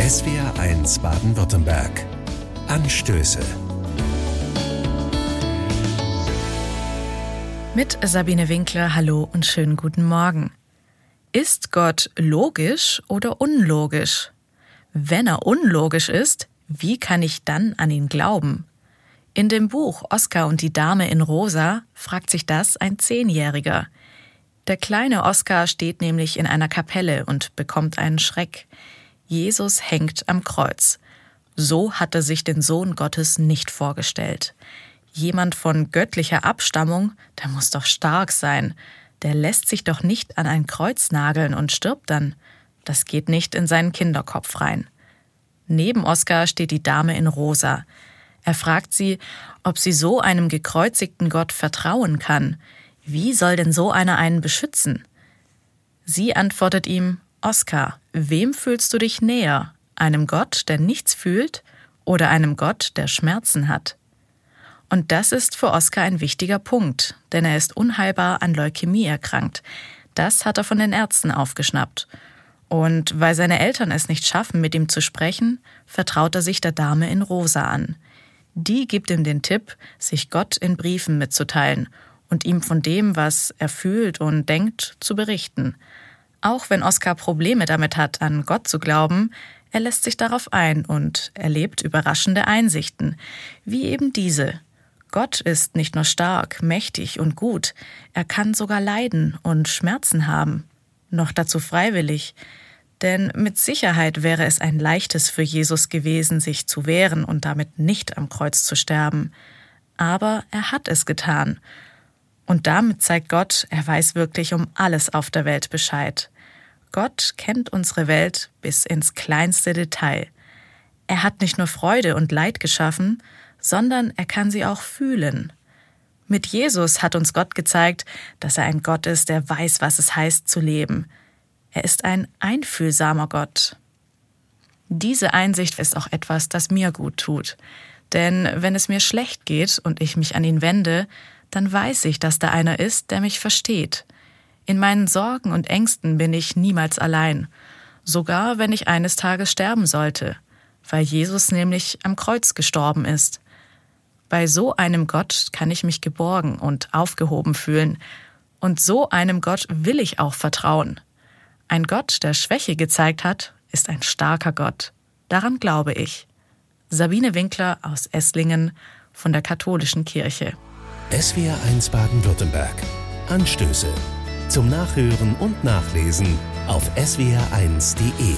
SWR1 Baden-Württemberg. Anstöße. Mit Sabine Winkler, hallo und schönen guten Morgen. Ist Gott logisch oder unlogisch? Wenn er unlogisch ist, wie kann ich dann an ihn glauben? In dem Buch Oskar und die Dame in Rosa fragt sich das ein Zehnjähriger. Der kleine Oskar steht nämlich in einer Kapelle und bekommt einen Schreck. Jesus hängt am Kreuz. So hat er sich den Sohn Gottes nicht vorgestellt. Jemand von göttlicher Abstammung, der muss doch stark sein. Der lässt sich doch nicht an ein Kreuz nageln und stirbt dann. Das geht nicht in seinen Kinderkopf rein. Neben Oskar steht die Dame in Rosa. Er fragt sie, ob sie so einem gekreuzigten Gott vertrauen kann. Wie soll denn so einer einen beschützen? Sie antwortet ihm, Oskar, wem fühlst du dich näher? Einem Gott, der nichts fühlt, oder einem Gott, der Schmerzen hat? Und das ist für Oskar ein wichtiger Punkt, denn er ist unheilbar an Leukämie erkrankt. Das hat er von den Ärzten aufgeschnappt. Und weil seine Eltern es nicht schaffen, mit ihm zu sprechen, vertraut er sich der Dame in Rosa an. Die gibt ihm den Tipp, sich Gott in Briefen mitzuteilen und ihm von dem, was er fühlt und denkt, zu berichten. Auch wenn Oskar Probleme damit hat, an Gott zu glauben, er lässt sich darauf ein und erlebt überraschende Einsichten, wie eben diese. Gott ist nicht nur stark, mächtig und gut, er kann sogar leiden und Schmerzen haben, noch dazu freiwillig, denn mit Sicherheit wäre es ein leichtes für Jesus gewesen, sich zu wehren und damit nicht am Kreuz zu sterben. Aber er hat es getan. Und damit zeigt Gott, er weiß wirklich um alles auf der Welt Bescheid. Gott kennt unsere Welt bis ins kleinste Detail. Er hat nicht nur Freude und Leid geschaffen, sondern er kann sie auch fühlen. Mit Jesus hat uns Gott gezeigt, dass er ein Gott ist, der weiß, was es heißt zu leben, er ist ein einfühlsamer Gott. Diese Einsicht ist auch etwas, das mir gut tut. Denn wenn es mir schlecht geht und ich mich an ihn wende, dann weiß ich, dass da einer ist, der mich versteht. In meinen Sorgen und Ängsten bin ich niemals allein, sogar wenn ich eines Tages sterben sollte, weil Jesus nämlich am Kreuz gestorben ist. Bei so einem Gott kann ich mich geborgen und aufgehoben fühlen, und so einem Gott will ich auch vertrauen. Ein Gott, der Schwäche gezeigt hat, ist ein starker Gott. Daran glaube ich. Sabine Winkler aus Esslingen von der Katholischen Kirche. SWR 1 Baden-Württemberg. Anstöße. Zum Nachhören und Nachlesen auf swr1.de.